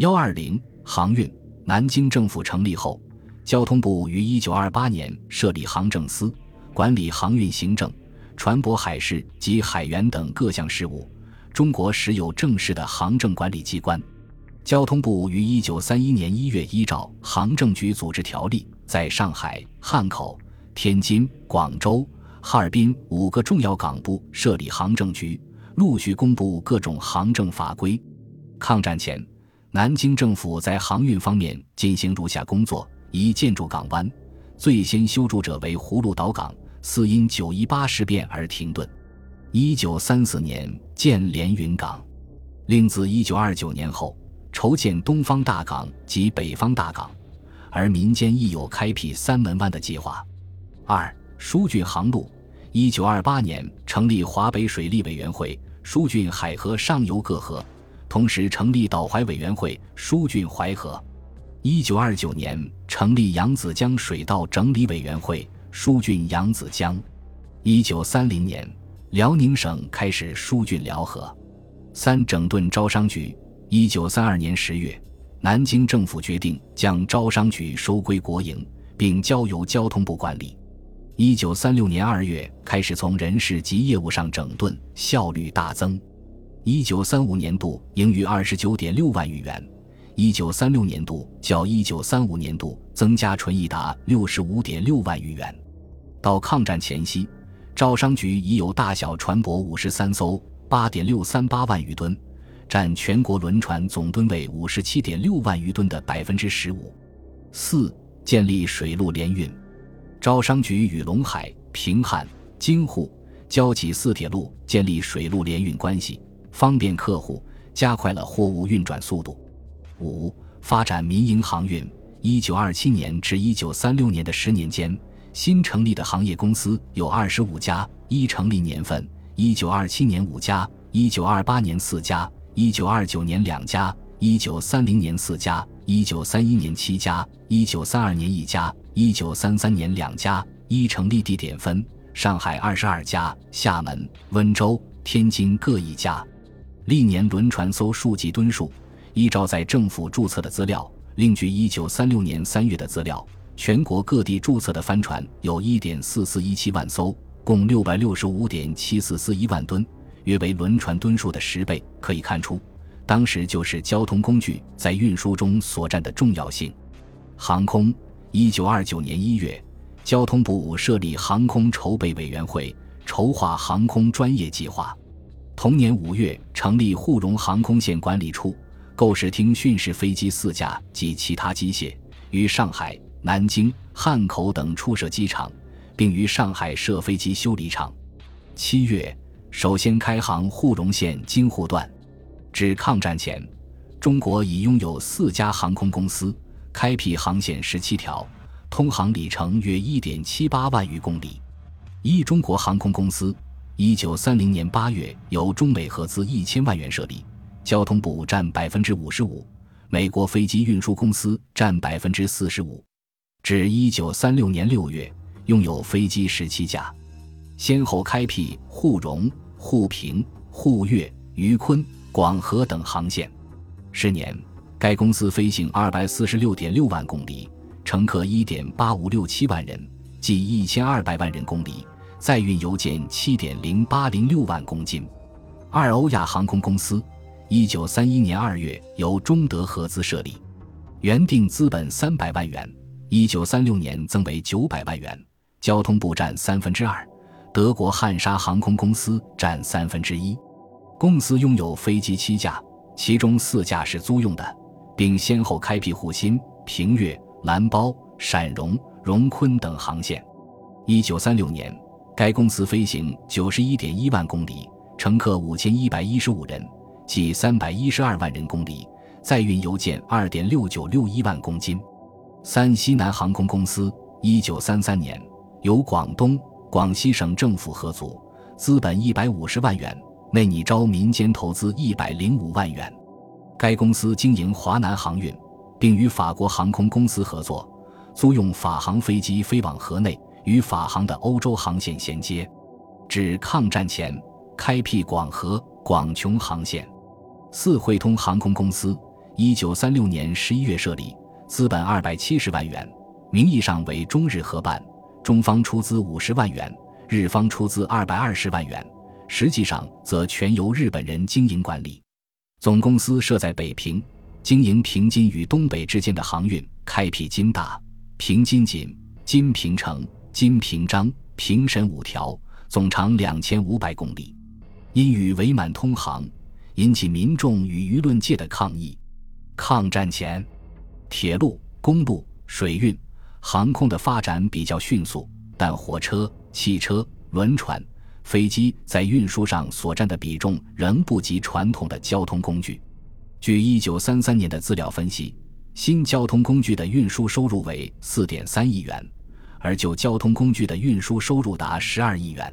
幺二零航运，南京政府成立后，交通部于一九二八年设立航政司，管理航运行政、船舶海事及海员等各项事务。中国时有正式的航政管理机关。交通部于一九三一年一月依照《航政局组织条例》，在上海、汉口、天津、广州、哈尔滨五个重要港部设立航政局，陆续公布各种航政法规。抗战前，南京政府在航运方面进行如下工作：一、建筑港湾，最先修筑者为葫芦岛港，似因九一八事变而停顿。一九三四年建连云港，另自一九二九年后。筹建东方大港及北方大港，而民间亦有开辟三门湾的计划。二、疏浚航路。一九二八年成立华北水利委员会，疏浚海河上游各河，同时成立岛淮委员会，疏浚淮河。一九二九年成立扬子江水道整理委员会，疏浚扬子江。一九三零年，辽宁省开始疏浚辽河。三、整顿招商局。一九三二年十月，南京政府决定将招商局收归国营，并交由交通部管理。一九三六年二月开始从人事及业务上整顿，效率大增。一九三五年度盈余二十九点六万余元，一九三六年度较一九三五年度增加纯益达六十五点六万余元。到抗战前夕，招商局已有大小船舶五十三艘，八点六三八万余吨。占全国轮船总吨位五十七点六万余吨的百分之十五。四、建立水陆联运，招商局与陇海、平汉、京沪、交济四铁路建立水陆联运关系，方便客户，加快了货物运转速度。五、发展民营航运。一九二七年至一九三六年的十年间，新成立的行业公司有二十五家，一成立年份：一九二七年五家，一九二八年四家。一九二九年两家，一九三零年四家，一九三一年七家，一九三二年一家，一九三三年两家。一成立地点分：上海二十二家，厦门、温州、天津各一家。历年轮船艘数及吨数，依照在政府注册的资料，另据一九三六年三月的资料，全国各地注册的帆船有一点四四一七万艘，共六百六十五点七四四一万吨。约为轮船吨数的十倍，可以看出，当时就是交通工具在运输中所占的重要性。航空，一九二九年一月，交通部设立航空筹备委员会，筹划航空专业计划。同年五月，成立沪蓉航空线管理处，购使厅训示飞机四架及其他机械，于上海、南京、汉口等处设机场，并于上海设飞机修理厂。七月。首先开航沪蓉线京沪段，至抗战前，中国已拥有四家航空公司，开辟航线十七条，通航里程约一点七八万余公里。一中国航空公司，一九三零年八月由中美合资一千万元设立，交通部占百分之五十五，美国飞机运输公司占百分之四十五。至一九三六年六月，拥有飞机十七架。先后开辟沪蓉、沪平、沪粤、渝昆、广河等航线。十年，该公司飞行二百四十六点六万公里，乘客一点八五六七万人，计一千二百万人公里，载运邮件七点零八零六万公斤。二欧亚航空公司，一九三一年二月由中德合资设立，原定资本三百万元，一九三六年增为九百万元，交通部占三分之二。德国汉莎航空公司占三分之一，公司拥有飞机七架，其中四架是租用的，并先后开辟沪新、平越、蓝包、陕蓉、荣昆等航线。一九三六年，该公司飞行九十一点一万公里，乘客五千一百一十五人，计三百一十二万人公里，载运邮件二点六九六一万公斤。三西南航空公司，一九三三年由广东。广西省政府合组，资本一百五十万元，内拟招民间投资一百零五万元。该公司经营华南航运，并与法国航空公司合作，租用法航飞机飞往河内，与法航的欧洲航线衔接。至抗战前，开辟广河、广琼航线。四汇通航空公司，一九三六年十一月设立，资本二百七十万元，名义上为中日合办，中方出资五十万元，日方出资二百二十万元，实际上则全由日本人经营管理。总公司设在北平，经营平津与东北之间的航运，开辟津大、平津锦、金平城、金平章、平沈五条，总长两千五百公里。因与伪满通航，引起民众与舆论界的抗议。抗战前，铁路、公路、水运、航空的发展比较迅速，但火车、汽车、轮船、飞机在运输上所占的比重仍不及传统的交通工具。据一九三三年的资料分析，新交通工具的运输收入为四点三亿元，而就交通工具的运输收入达十二亿元。